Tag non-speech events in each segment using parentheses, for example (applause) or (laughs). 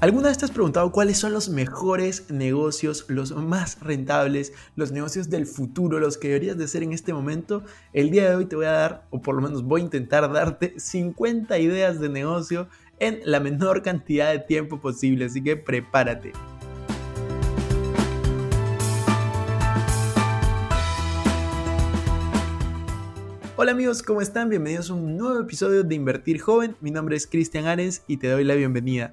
¿Alguna vez te has preguntado cuáles son los mejores negocios, los más rentables, los negocios del futuro, los que deberías de hacer en este momento? El día de hoy te voy a dar, o por lo menos voy a intentar darte 50 ideas de negocio en la menor cantidad de tiempo posible, así que prepárate. Hola amigos, ¿cómo están? Bienvenidos a un nuevo episodio de Invertir Joven. Mi nombre es Cristian Ares y te doy la bienvenida.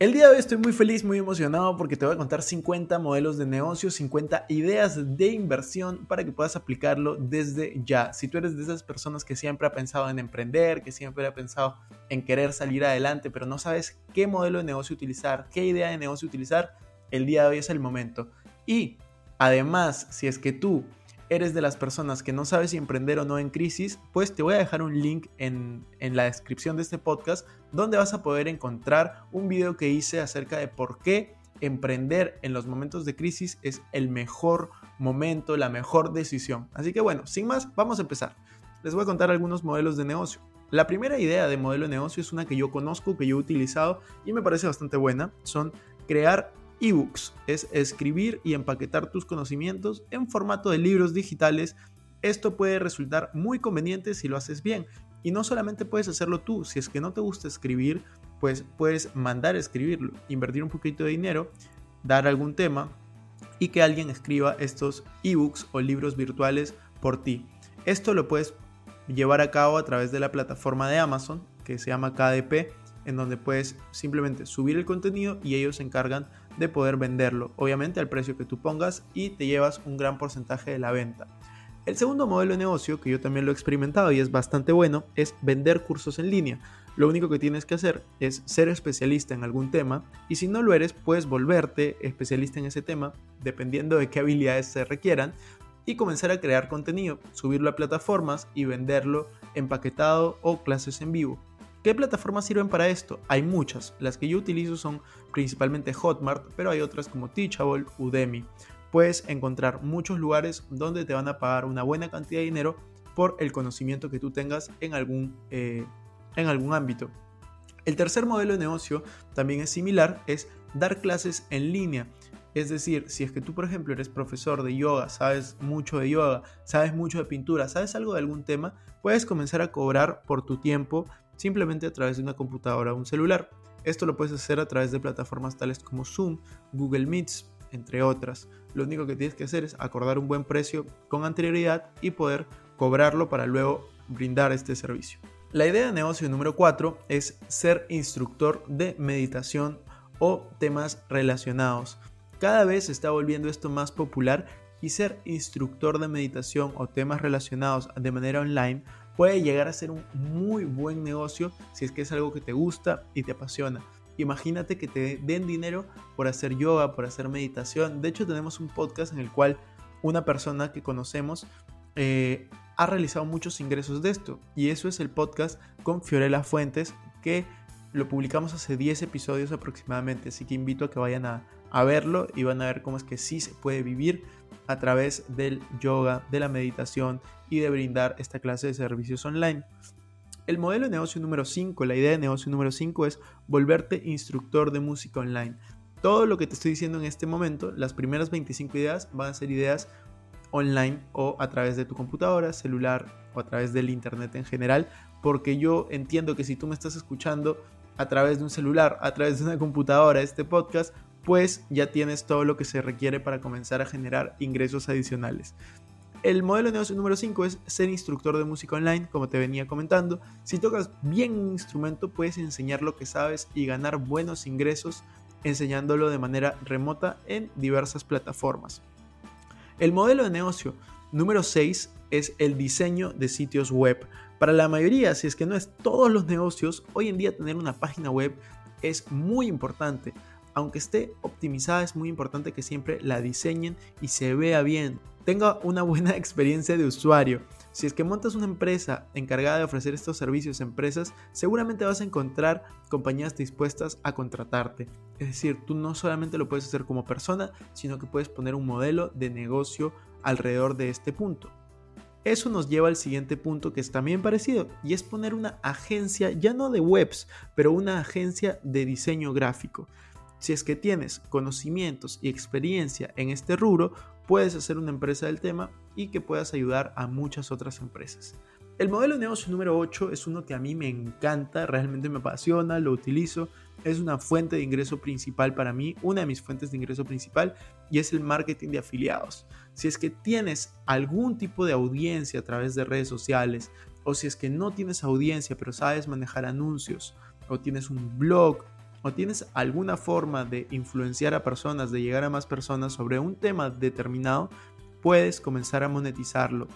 El día de hoy estoy muy feliz, muy emocionado porque te voy a contar 50 modelos de negocio, 50 ideas de inversión para que puedas aplicarlo desde ya. Si tú eres de esas personas que siempre ha pensado en emprender, que siempre ha pensado en querer salir adelante, pero no sabes qué modelo de negocio utilizar, qué idea de negocio utilizar, el día de hoy es el momento. Y además, si es que tú eres de las personas que no sabes si emprender o no en crisis, pues te voy a dejar un link en, en, la descripción de este podcast donde vas a poder encontrar un video que hice acerca de por qué emprender en los momentos de crisis es el mejor momento, la mejor decisión. Así que bueno, sin más, vamos a empezar. Les voy a contar algunos modelos de negocio. La primera idea de modelo de negocio es una que yo conozco, que yo he utilizado y me parece bastante buena. Son crear ebooks, es escribir y empaquetar tus conocimientos en formato de libros digitales. Esto puede resultar muy conveniente si lo haces bien. Y no solamente puedes hacerlo tú, si es que no te gusta escribir, pues puedes mandar a escribirlo, invertir un poquito de dinero, dar algún tema y que alguien escriba estos ebooks o libros virtuales por ti. Esto lo puedes llevar a cabo a través de la plataforma de Amazon que se llama KDP, en donde puedes simplemente subir el contenido y ellos se encargan de poder venderlo, obviamente al precio que tú pongas y te llevas un gran porcentaje de la venta. El segundo modelo de negocio, que yo también lo he experimentado y es bastante bueno, es vender cursos en línea. Lo único que tienes que hacer es ser especialista en algún tema y si no lo eres, puedes volverte especialista en ese tema, dependiendo de qué habilidades se requieran, y comenzar a crear contenido, subirlo a plataformas y venderlo empaquetado o clases en vivo. ¿Qué plataformas sirven para esto? Hay muchas. Las que yo utilizo son principalmente Hotmart, pero hay otras como Teachable, Udemy. Puedes encontrar muchos lugares donde te van a pagar una buena cantidad de dinero por el conocimiento que tú tengas en algún, eh, en algún ámbito. El tercer modelo de negocio también es similar, es dar clases en línea. Es decir, si es que tú, por ejemplo, eres profesor de yoga, sabes mucho de yoga, sabes mucho de pintura, sabes algo de algún tema, puedes comenzar a cobrar por tu tiempo simplemente a través de una computadora o un celular. Esto lo puedes hacer a través de plataformas tales como Zoom, Google Meets, entre otras. Lo único que tienes que hacer es acordar un buen precio con anterioridad y poder cobrarlo para luego brindar este servicio. La idea de negocio número 4 es ser instructor de meditación o temas relacionados. Cada vez se está volviendo esto más popular y ser instructor de meditación o temas relacionados de manera online puede llegar a ser un muy buen negocio si es que es algo que te gusta y te apasiona. Imagínate que te den dinero por hacer yoga, por hacer meditación. De hecho, tenemos un podcast en el cual una persona que conocemos eh, ha realizado muchos ingresos de esto. Y eso es el podcast con Fiorella Fuentes, que lo publicamos hace 10 episodios aproximadamente. Así que invito a que vayan a, a verlo y van a ver cómo es que sí se puede vivir a través del yoga, de la meditación y de brindar esta clase de servicios online. El modelo de negocio número 5, la idea de negocio número 5 es volverte instructor de música online. Todo lo que te estoy diciendo en este momento, las primeras 25 ideas van a ser ideas online o a través de tu computadora, celular o a través del internet en general, porque yo entiendo que si tú me estás escuchando a través de un celular, a través de una computadora, este podcast, pues ya tienes todo lo que se requiere para comenzar a generar ingresos adicionales. El modelo de negocio número 5 es ser instructor de música online, como te venía comentando. Si tocas bien un instrumento, puedes enseñar lo que sabes y ganar buenos ingresos enseñándolo de manera remota en diversas plataformas. El modelo de negocio número 6 es el diseño de sitios web. Para la mayoría, si es que no es todos los negocios, hoy en día tener una página web es muy importante. Aunque esté optimizada, es muy importante que siempre la diseñen y se vea bien. Tenga una buena (laughs) experiencia de usuario. Si es que montas una empresa encargada de ofrecer estos servicios a empresas, seguramente vas a encontrar compañías dispuestas a contratarte. Es decir, tú no solamente lo puedes hacer como persona, sino que puedes poner un modelo de negocio alrededor de este punto. Eso nos lleva al siguiente punto que es también parecido y es poner una agencia, ya no de webs, pero una agencia de diseño gráfico. Si es que tienes conocimientos y experiencia en este rubro, puedes hacer una empresa del tema y que puedas ayudar a muchas otras empresas. El modelo de negocio número 8 es uno que a mí me encanta, realmente me apasiona, lo utilizo, es una fuente de ingreso principal para mí, una de mis fuentes de ingreso principal, y es el marketing de afiliados. Si es que tienes algún tipo de audiencia a través de redes sociales, o si es que no tienes audiencia pero sabes manejar anuncios, o tienes un blog, o tienes alguna forma de influenciar a personas, de llegar a más personas sobre un tema determinado, puedes comenzar a monetizarlo.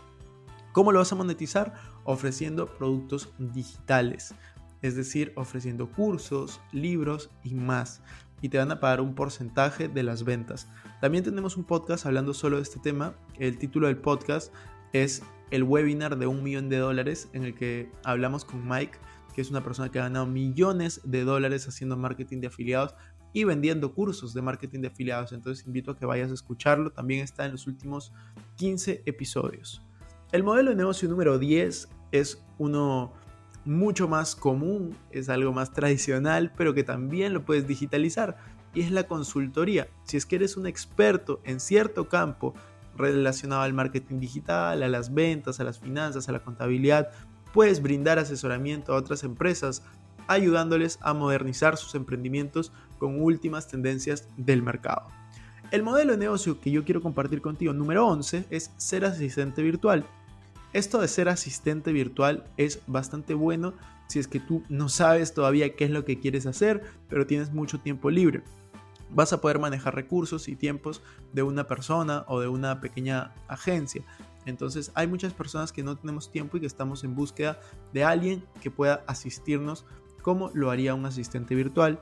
¿Cómo lo vas a monetizar? Ofreciendo productos digitales, es decir, ofreciendo cursos, libros y más. Y te van a pagar un porcentaje de las ventas. También tenemos un podcast hablando solo de este tema. El título del podcast es el webinar de un millón de dólares en el que hablamos con Mike, que es una persona que ha ganado millones de dólares haciendo marketing de afiliados y vendiendo cursos de marketing de afiliados. Entonces invito a que vayas a escucharlo. También está en los últimos 15 episodios. El modelo de negocio número 10 es uno mucho más común, es algo más tradicional, pero que también lo puedes digitalizar y es la consultoría. Si es que eres un experto en cierto campo relacionado al marketing digital, a las ventas, a las finanzas, a la contabilidad, puedes brindar asesoramiento a otras empresas ayudándoles a modernizar sus emprendimientos con últimas tendencias del mercado. El modelo de negocio que yo quiero compartir contigo, número 11, es ser asistente virtual. Esto de ser asistente virtual es bastante bueno si es que tú no sabes todavía qué es lo que quieres hacer, pero tienes mucho tiempo libre. Vas a poder manejar recursos y tiempos de una persona o de una pequeña agencia. Entonces hay muchas personas que no tenemos tiempo y que estamos en búsqueda de alguien que pueda asistirnos como lo haría un asistente virtual.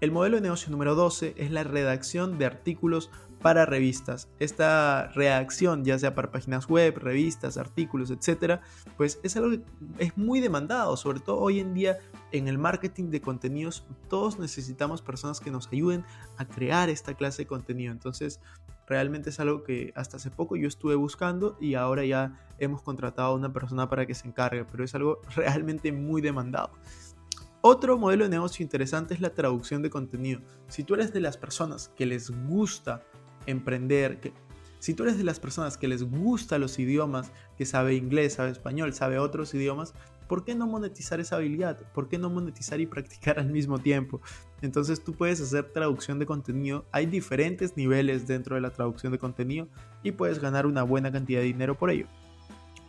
El modelo de negocio número 12 es la redacción de artículos para revistas. Esta redacción, ya sea para páginas web, revistas, artículos, etcétera, pues es algo que es muy demandado, sobre todo hoy en día en el marketing de contenidos. Todos necesitamos personas que nos ayuden a crear esta clase de contenido. Entonces, realmente es algo que hasta hace poco yo estuve buscando y ahora ya hemos contratado a una persona para que se encargue, pero es algo (laughs) realmente muy demandado. Otro modelo de negocio interesante es la traducción de contenido. Si tú eres de las personas que les gusta emprender, que, si tú eres de las personas que les gusta los idiomas, que sabe inglés, sabe español, sabe otros idiomas, ¿por qué no monetizar esa habilidad? ¿Por qué no monetizar y (laughs) practicar al mismo tiempo? Entonces tú puedes hacer traducción de contenido. Hay diferentes niveles dentro de la traducción de contenido y puedes ganar una buena cantidad de dinero por ello.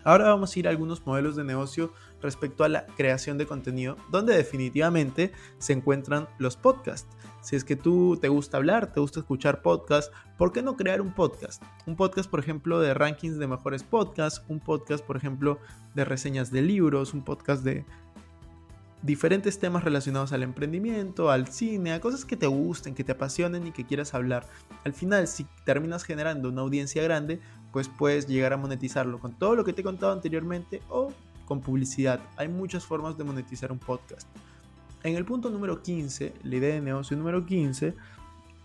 Ahora vamos a ir a algunos modelos de negocio respecto a la creación de contenido, donde definitivamente se encuentran los podcasts. Si es que tú te gusta hablar, te gusta escuchar podcasts, ¿por qué no crear un podcast? Un podcast, por ejemplo, de rankings de mejores podcasts, un podcast, por ejemplo, de reseñas de libros, un podcast de diferentes temas relacionados al emprendimiento, al cine, a cosas que te gusten, que te apasionen y que quieras hablar. Al final, si terminas generando una audiencia grande, pues puedes llegar a monetizarlo con todo lo que te he contado anteriormente o con publicidad. Hay muchas formas de monetizar un podcast. En el punto número 15, la idea de negocio número 15,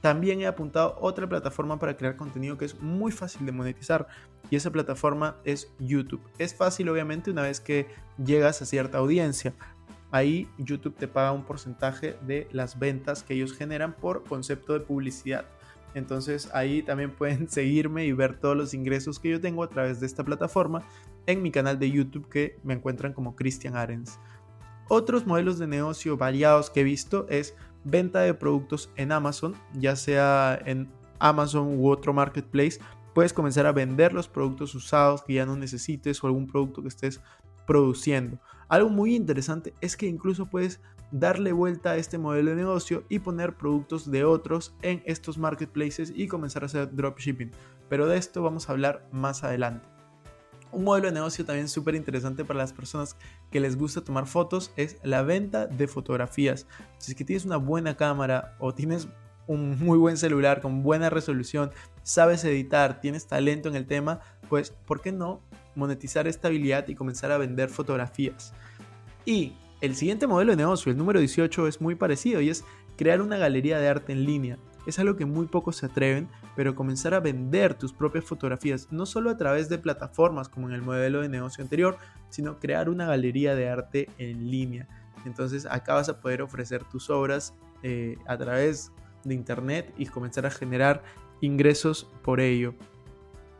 también he apuntado otra plataforma para crear contenido que es muy fácil de monetizar y esa plataforma es YouTube. Es fácil obviamente una vez que llegas a cierta audiencia. Ahí YouTube te paga un porcentaje de las ventas que ellos generan por concepto de publicidad. Entonces ahí también pueden (laughs) seguirme y ver todos los ingresos que yo tengo a través de esta plataforma en mi canal de YouTube que me encuentran como Cristian Arens. Otros modelos de negocio variados que he visto es venta de productos en Amazon, ya sea en Amazon u otro marketplace. Puedes comenzar a vender los productos usados que ya no necesites o algún producto que estés produciendo. Algo muy interesante es que incluso puedes darle vuelta a este modelo de negocio y poner productos de otros en estos marketplaces y comenzar a hacer dropshipping. Pero de esto vamos a hablar más adelante. Un modelo de negocio también súper interesante para las personas que les gusta tomar fotos es la venta de fotografías. Si es que tienes una buena cámara o tienes un muy buen celular con buena resolución, sabes editar, tienes talento en el tema, pues ¿por qué no monetizar esta habilidad y comenzar a vender fotografías? Y el siguiente modelo de negocio, el número 18, es muy parecido y es crear una galería de arte en línea. Es algo que muy pocos se atreven, pero comenzar a vender tus propias fotografías, no solo a través de plataformas como en el modelo de negocio anterior, sino crear una galería de arte en línea. Entonces acá vas a poder ofrecer tus obras eh, a través de internet y comenzar a generar ingresos por ello.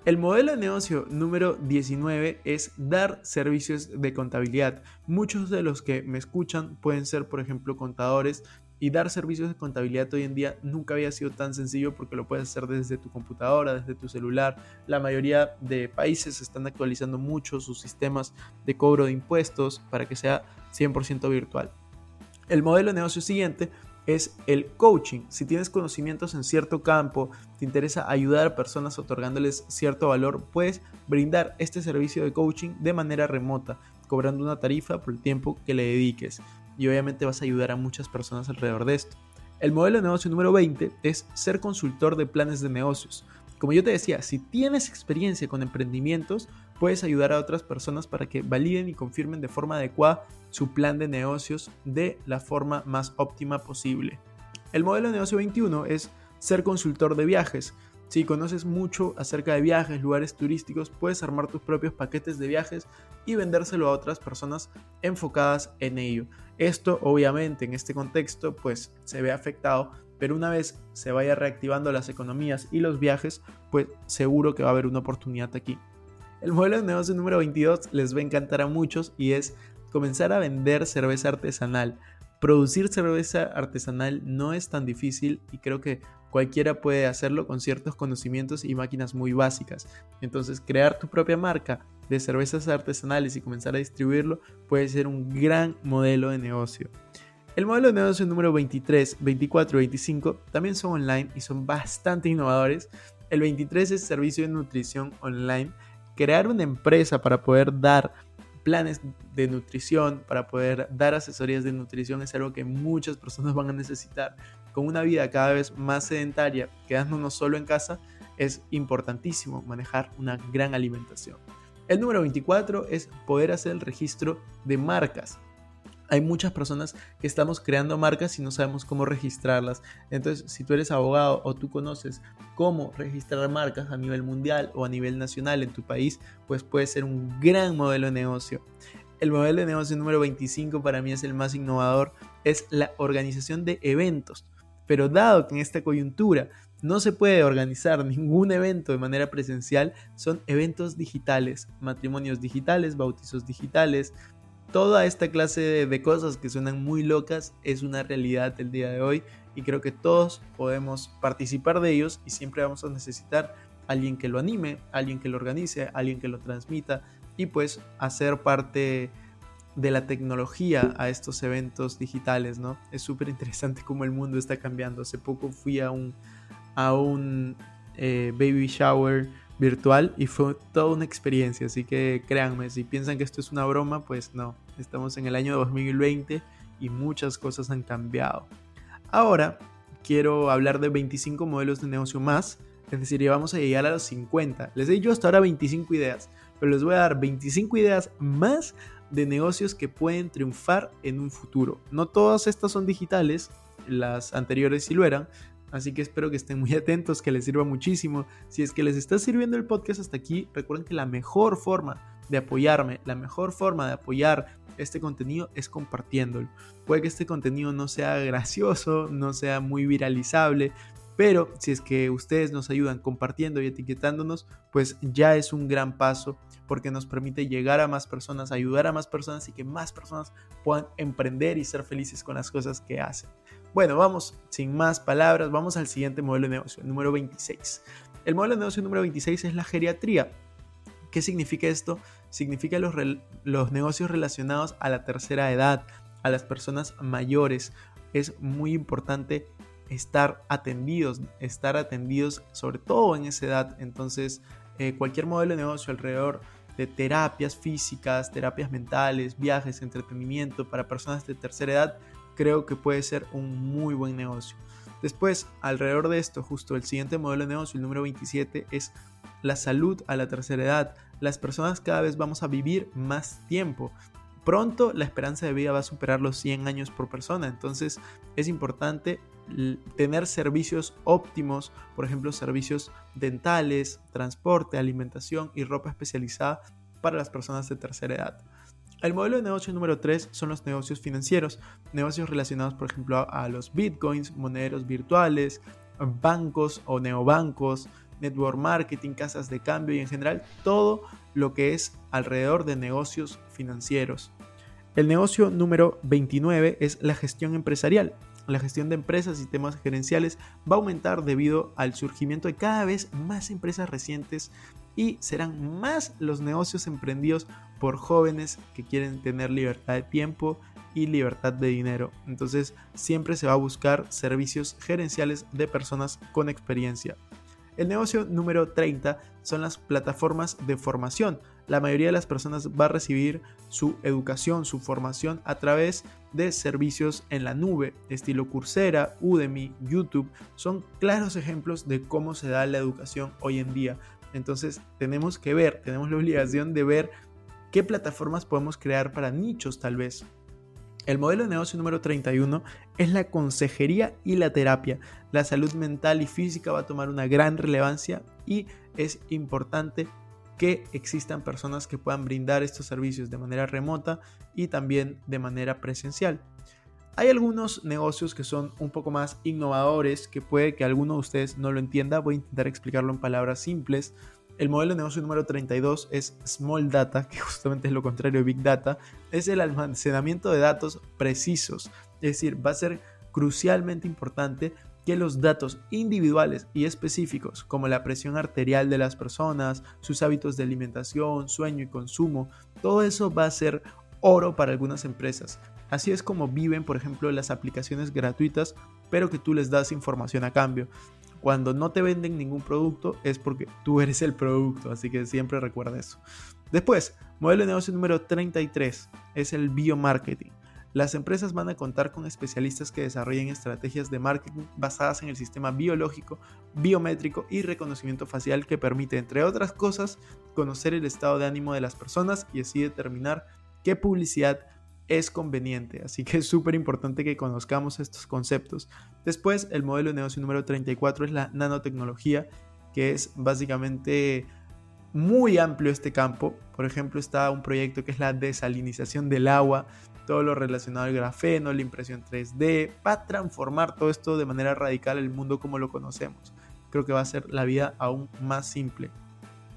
El modelo de negocio número 19 es dar servicios de contabilidad. Muchos de los que me escuchan pueden ser, por ejemplo, contadores y dar servicios de contabilidad hoy en día nunca había sido tan sencillo porque lo puedes hacer desde tu computadora, desde tu celular. La mayoría de países están actualizando mucho sus sistemas de cobro de impuestos para que sea 100% virtual. El modelo de negocio siguiente es el coaching. Si tienes conocimientos en cierto campo, te interesa ayudar a personas otorgándoles cierto valor, puedes brindar este servicio de coaching de manera remota, cobrando una tarifa por el tiempo que le dediques. Y obviamente vas a ayudar a muchas personas alrededor de esto. El modelo de negocio número 20 es ser consultor de planes de negocios. Como yo te decía, si tienes experiencia con emprendimientos, puedes ayudar a otras personas para que validen y confirmen de forma adecuada su plan de negocios de la forma más óptima posible. El modelo de negocio 21 es ser consultor de viajes. Si conoces mucho acerca de viajes, lugares turísticos, puedes armar tus propios paquetes de viajes y vendérselo a otras personas enfocadas en ello. Esto obviamente en este contexto pues se ve afectado pero una vez se vaya reactivando las economías y los viajes, pues seguro que va a haber una oportunidad aquí. El modelo de negocio número 22 les va a encantar a muchos y es comenzar a vender cerveza artesanal. Producir cerveza artesanal no es tan difícil y creo que cualquiera puede hacerlo con ciertos conocimientos y máquinas muy básicas. Entonces crear tu propia marca de cervezas artesanales y comenzar a distribuirlo puede ser un gran modelo de negocio. El modelo de negocio número 23, 24 y 25 también son online y son bastante innovadores. El 23 es servicio de nutrición online. Crear una empresa para poder dar planes de nutrición, para poder dar asesorías de nutrición es algo que muchas personas van a necesitar. Con una vida cada vez más sedentaria, quedándonos solo en casa, es importantísimo manejar una gran alimentación. El número 24 es poder hacer el registro de marcas hay muchas personas que estamos creando marcas y no sabemos cómo registrarlas. Entonces, si tú eres abogado o tú conoces cómo registrar marcas a nivel mundial o a nivel nacional en tu país, pues puede ser un gran modelo de negocio. El modelo de negocio número 25 para mí es el más innovador, es la organización de eventos. Pero dado que en esta coyuntura no se puede organizar (laughs) ningún evento de manera presencial, son eventos digitales, matrimonios digitales, bautizos digitales, toda esta clase de, cosas que suenan muy locas es una realidad el día de hoy y creo que todos podemos participar de ellos y siempre vamos a necesitar alguien que lo anime, alguien que lo organice, alguien que lo transmita y pues hacer parte de la tecnología a estos eventos digitales, ¿no? Es súper interesante cómo el mundo está cambiando. Hace poco fui a un, a un eh, baby shower virtual y fue toda una experiencia. Así que créanme, si piensan que esto es una broma, pues no. Estamos en el año 2020 y muchas cosas han cambiado. Ahora quiero hablar de 25 modelos de negocio más. Es decir, ya vamos a llegar a los 50. Les he dicho hasta ahora 25 ideas, pero les voy a dar 25 ideas más de negocios que pueden triunfar en un futuro. No todas estas son digitales, las anteriores sí lo eran, Así que espero que estén muy (laughs) atentos, que les sirva muchísimo. Si es que les está sirviendo el podcast hasta aquí, recuerden que la mejor forma de apoyarme, la mejor forma de apoyar este contenido es compartiéndolo. Puede que este contenido no sea (laughs) gracioso, no sea muy viralizable, Pero si es que ustedes nos ayudan compartiendo y etiquetándonos, pues ya es un gran paso porque nos permite llegar a más personas, ayudar a más personas y que más personas puedan emprender y ser felices con las cosas que hacen. Bueno, vamos, sin más palabras, vamos al siguiente modelo de negocio, el número 26. El modelo de negocio número 26 es la geriatría. ¿Qué significa esto? Significa los, negocios relacionados a la tercera edad, a las personas mayores. Es muy importante estar atendidos, estar atendidos sobre todo en esa edad. Entonces, eh, cualquier modelo de negocio alrededor de terapias físicas, terapias mentales, viajes, entretenimiento para personas de tercera edad, creo que puede ser un muy buen negocio. Después, alrededor de esto, justo el siguiente modelo de negocio, el número 27, es la salud a la tercera edad. Las personas cada vez vamos a vivir más tiempo. Pronto la esperanza de vida va a superar los 100 años por persona, entonces es importante tener servicios óptimos, por ejemplo, servicios dentales, transporte, alimentación y ropa especializada para las personas de tercera edad. El modelo de negocio número 3 son los negocios financieros, negocios relacionados por ejemplo a, los bitcoins, monederos virtuales, bancos o neobancos, network marketing, casas de cambio y en general todo lo que es alrededor de negocios financieros. El negocio número 29 es la gestión empresarial la gestión de empresas y temas gerenciales va a aumentar debido al surgimiento de cada vez más empresas recientes y serán más los negocios emprendidos por jóvenes que quieren tener libertad de tiempo y libertad de dinero. Entonces siempre se va a buscar servicios gerenciales de personas con experiencia. El negocio número 30 son las plataformas de formación. La mayoría de las personas va a recibir su educación, su formación a través de servicios en la nube, estilo Coursera, Udemy, YouTube. Son claros ejemplos de cómo se da la educación hoy en día. Entonces tenemos que ver, tenemos la obligación de ver qué plataformas podemos crear para nichos tal vez. El modelo de negocio número 31 es la consejería y la terapia. La salud mental y física va a tomar una gran relevancia y es importante que existan personas que puedan brindar estos servicios de manera remota y también de manera presencial. Hay algunos negocios que son un poco más innovadores, que puede que alguno de ustedes no lo entienda, voy a intentar explicarlo en palabras simples. El modelo de negocio número 32 es Small Data, que justamente es lo contrario de Big Data, es el almacenamiento de datos precisos. Es decir, va a ser crucialmente importante que los datos individuales y específicos, como la presión arterial de las personas, sus hábitos de alimentación, sueño y consumo, todo eso va a ser oro para algunas empresas. Así es como viven, por ejemplo, las aplicaciones gratuitas, pero que tú les das información a cambio. Cuando no te venden ningún producto es porque tú eres el producto, así que siempre recuerda eso. Después, modelo de negocio número 33 es el biomarketing. Las empresas van a contar con especialistas que desarrollen estrategias de marketing basadas en el sistema biológico, biométrico y reconocimiento facial que permite, entre otras cosas, conocer el estado de ánimo de las personas y así determinar qué publicidad es conveniente. Así que es súper importante que conozcamos estos conceptos. Después, el modelo de negocio número 34 es la nanotecnología, que es básicamente muy amplio este campo. Por ejemplo, está un proyecto que es la desalinización del agua, todo lo relacionado al grafeno, la impresión 3D, va a transformar todo esto de manera radical el mundo como lo conocemos. Creo que va a ser la vida aún más simple.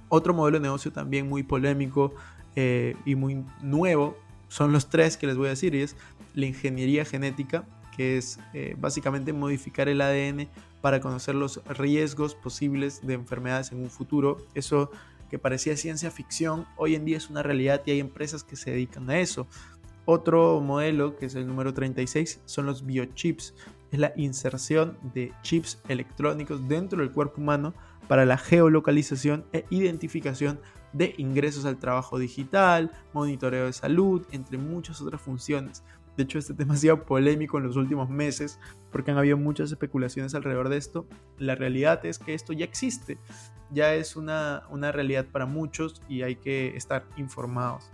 Otro modelo de negocio también muy polémico eh, y muy nuevo son los tres que les voy a decir y es la ingeniería genética, que es eh, básicamente modificar el ADN para conocer los riesgos posibles de enfermedades en un futuro. Eso que parecía ciencia ficción, hoy en día es una realidad y hay empresas que se dedican a eso. Otro modelo, que es el número 36, son los biochips. Es la inserción de chips electrónicos dentro del cuerpo humano para la geolocalización e identificación de ingresos al trabajo digital, monitoreo de salud, entre muchas otras funciones. De hecho, este tema ha sido polémico en los últimos meses porque han habido muchas especulaciones alrededor de esto. La realidad es que esto ya existe, ya es una, una realidad para muchos y hay que estar informados.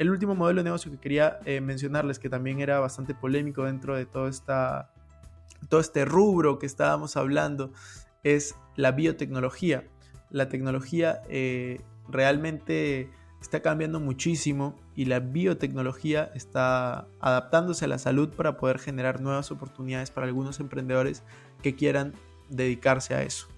El último modelo de negocio que quería eh, mencionarles, que también era bastante polémico dentro de todo, esta, todo este rubro que estábamos hablando, es la biotecnología. La tecnología eh, realmente está cambiando muchísimo y la biotecnología está adaptándose a la salud para poder generar nuevas oportunidades para algunos emprendedores que quieran dedicarse a eso.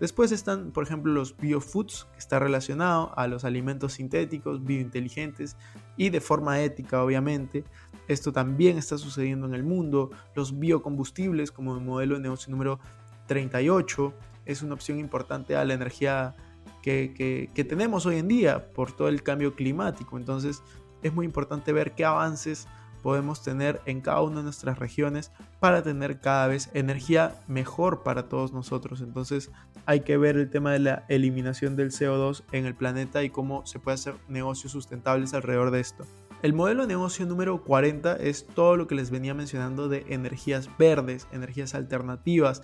Después están, por ejemplo, los biofoods, que está relacionado a los alimentos sintéticos, biointeligentes y de forma ética, obviamente. Esto también está sucediendo en el mundo. Los biocombustibles, como el modelo de negocio número 38, es una opción importante a la energía que, que tenemos hoy en día por todo el cambio climático. Entonces, es muy importante ver qué avances podemos tener en cada una de nuestras regiones para tener cada vez energía mejor para todos nosotros. Entonces hay que ver el tema de la eliminación del CO2 en el planeta y cómo se puede hacer negocios sustentables alrededor de esto. El modelo de negocio número 40 es todo lo que les venía mencionando de energías verdes, energías alternativas.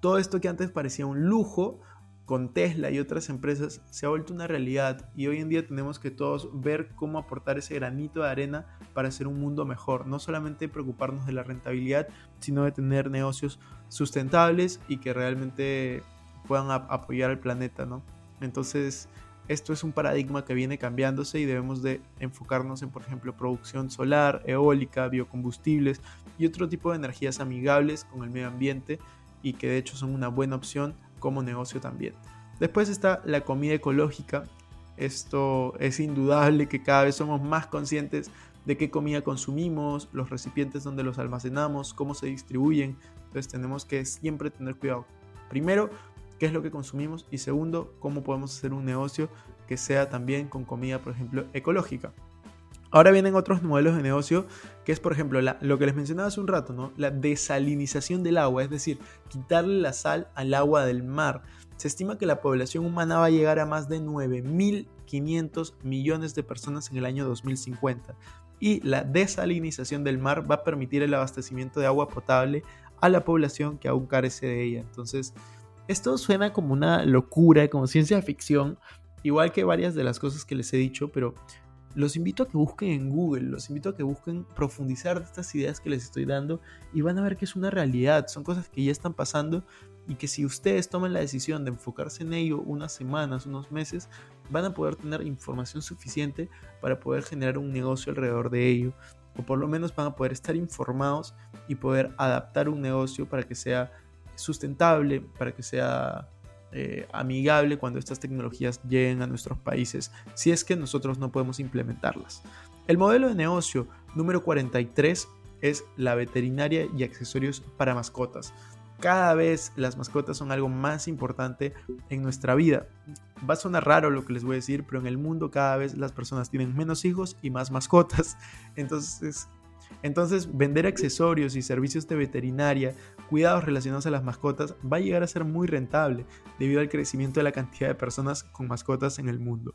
Todo esto que antes parecía un lujo, con Tesla y otras empresas se ha vuelto una realidad y hoy en día tenemos que todos ver cómo aportar ese granito de arena para hacer un mundo mejor, no solamente preocuparnos de la rentabilidad, sino de tener negocios sustentables y que realmente puedan apoyar al planeta, ¿no? Entonces, esto es un paradigma que viene cambiándose y debemos de enfocarnos en, por ejemplo, producción solar, eólica, biocombustibles y otro tipo de energías amigables con el medio ambiente y que de hecho son una buena opción como negocio también. Después está la comida ecológica. Esto es indudable que cada vez somos más conscientes de qué comida consumimos, los recipientes donde los almacenamos, cómo se distribuyen. Entonces tenemos que siempre tener cuidado. Primero, qué es lo que consumimos y segundo, cómo podemos hacer un negocio que sea también con comida, por ejemplo, ecológica. Ahora vienen otros modelos de negocio, que es por ejemplo lo que les mencionaba hace un rato, ¿no? la desalinización del agua, es decir, quitarle la sal al agua del mar. Se estima que la población humana va a llegar a más de 9.500 millones de personas en el año 2050 y la desalinización del mar va a permitir el abastecimiento de agua potable a la población que aún carece de ella. Entonces, esto suena como una locura, como ciencia ficción, igual que varias de las cosas que les he dicho, pero los invito a que busquen en Google, los invito a que busquen profundizar de estas ideas que les estoy dando y van a ver que es una realidad, son cosas que ya están pasando y que si ustedes toman la decisión de enfocarse en ello unas semanas, unos meses, van a poder tener información suficiente para poder generar un negocio alrededor de ello o por lo menos van a poder estar informados y poder adaptar un negocio para que sea sustentable, para que sea eh, amigable cuando estas tecnologías lleguen a nuestros países, si es que nosotros no podemos implementarlas. El modelo de negocio número 43 es la veterinaria y accesorios para mascotas. Cada vez las mascotas son algo más importante en nuestra vida. Va a sonar raro lo que les voy a decir, pero en el mundo cada vez las personas tienen menos hijos y más mascotas. (laughs) Entonces entonces, vender accesorios y servicios de veterinaria, cuidados relacionados a las mascotas, va a llegar a ser muy rentable debido al crecimiento de la cantidad de personas con mascotas en el mundo.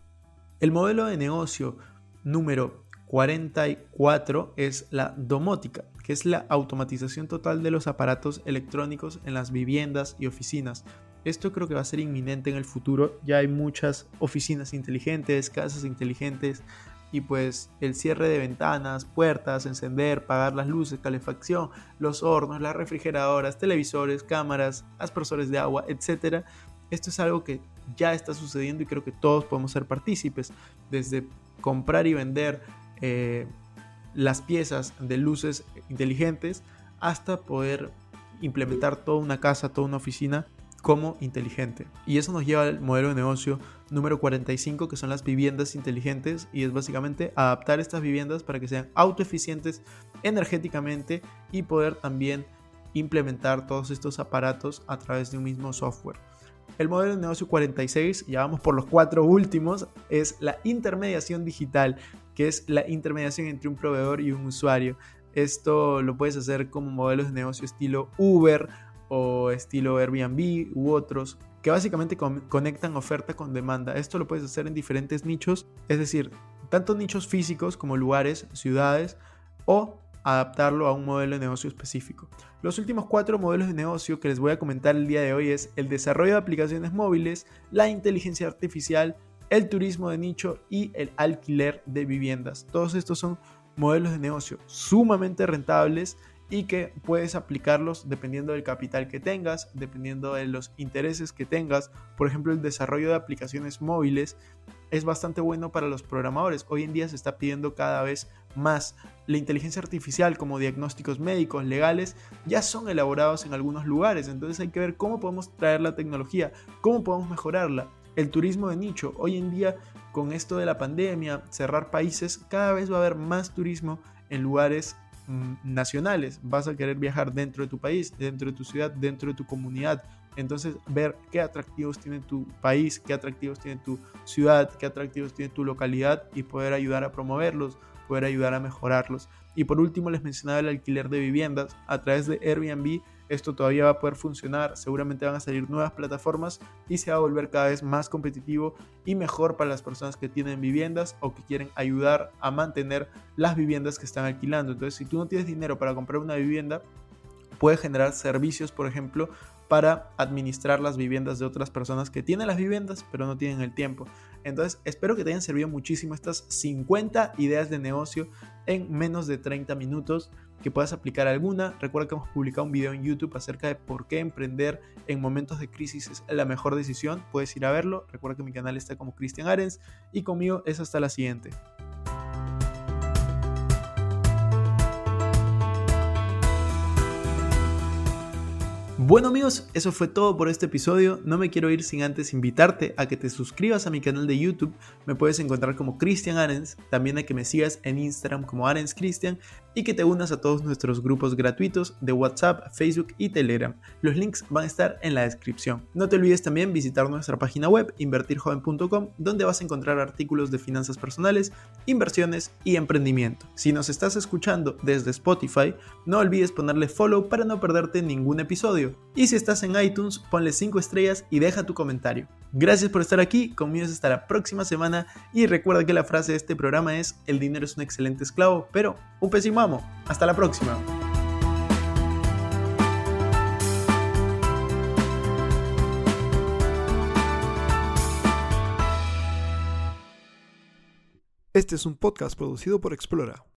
El modelo de negocio número 44 es la domótica, que es la automatización total de los aparatos electrónicos en las viviendas y oficinas. Esto creo que va a ser inminente en el futuro. Ya hay muchas oficinas inteligentes, casas inteligentes, y pues el cierre de ventanas, puertas, encender, pagar las luces, calefacción, los hornos, las refrigeradoras, televisores, cámaras, aspersores de agua, etc. Esto es algo que ya está sucediendo y creo que todos podemos ser partícipes, desde comprar y vender eh, las piezas de luces inteligentes hasta poder implementar toda una casa, toda una oficina como inteligente. Y eso nos lleva al modelo de negocio número 45, que son las viviendas inteligentes, y es básicamente adaptar estas viviendas para que sean autoeficientes energéticamente y poder también implementar todos estos aparatos a través de un mismo software. El modelo de negocio 46, ya vamos por los cuatro últimos, es la intermediación digital, que es la intermediación entre un proveedor y un usuario. Esto lo puedes hacer como modelos de negocio estilo Uber o estilo Airbnb u otros que básicamente conectan oferta con demanda. Esto lo puedes hacer en diferentes nichos, es decir, tanto nichos físicos como lugares, ciudades o adaptarlo a un modelo de negocio específico. Los últimos cuatro modelos de negocio que les voy a comentar el día de hoy es el desarrollo de aplicaciones móviles, la inteligencia artificial, el turismo de nicho y el alquiler de viviendas. Todos estos son modelos de negocio sumamente rentables y que puedes aplicarlos dependiendo del capital que tengas, dependiendo de los intereses que tengas. Por ejemplo, el desarrollo de aplicaciones móviles es bastante bueno para los programadores. Hoy en día se está pidiendo cada vez más. La inteligencia artificial como diagnósticos médicos, legales, ya son elaborados en algunos lugares. Entonces hay que ver cómo podemos traer la tecnología, cómo podemos mejorarla. El turismo de nicho. Hoy en día, con esto de la pandemia, cerrar países, cada vez va a haber más turismo en lugares nacionales. Vas a querer viajar dentro de tu país, dentro de tu ciudad, dentro de tu comunidad. Entonces, ver qué atractivos tiene tu país, qué atractivos tiene tu ciudad, qué atractivos tiene tu localidad y poder ayudar a promoverlos, poder ayudar a mejorarlos. Y por último, les mencionaba el alquiler de viviendas a través de Airbnb. Esto todavía va a poder funcionar, seguramente van a salir nuevas plataformas y se va a volver cada vez más competitivo y mejor para las personas que tienen viviendas o que quieren ayudar a mantener las viviendas que están alquilando. Entonces, si tú no tienes dinero para comprar una vivienda, puedes generar servicios, por ejemplo, para administrar las viviendas de otras personas que tienen las viviendas pero no tienen el tiempo. Entonces espero que te hayan servido muchísimo estas 50 ideas de negocio en menos de 30 minutos que puedas aplicar alguna. Recuerda que hemos publicado un video en YouTube acerca de por qué emprender en momentos de crisis es la mejor decisión. Puedes ir a verlo. Recuerda que mi canal está como Cristian Arens y conmigo es hasta la siguiente. Bueno amigos, eso fue todo por este episodio. No me quiero ir sin antes invitarte a que te suscribas a mi canal de YouTube. Me puedes encontrar como Cristian Arens, también a que me sigas en Instagram como Arens Cristian y que te unas a todos nuestros grupos gratuitos de WhatsApp, Facebook y Telegram. Los links van a estar en la descripción. No te olvides también visitar nuestra página web invertirjoven.com donde vas a encontrar artículos de finanzas personales, inversiones y emprendimiento. Si nos estás escuchando desde Spotify, no olvides ponerle follow para no perderte ningún episodio. Y si estás en iTunes, ponle 5 estrellas y deja tu comentario. Gracias por estar aquí, conmigo hasta la próxima semana y recuerda que la frase de este programa es el dinero es un excelente esclavo, pero un pésimo amo. Hasta la próxima. Este es un podcast producido por Explora.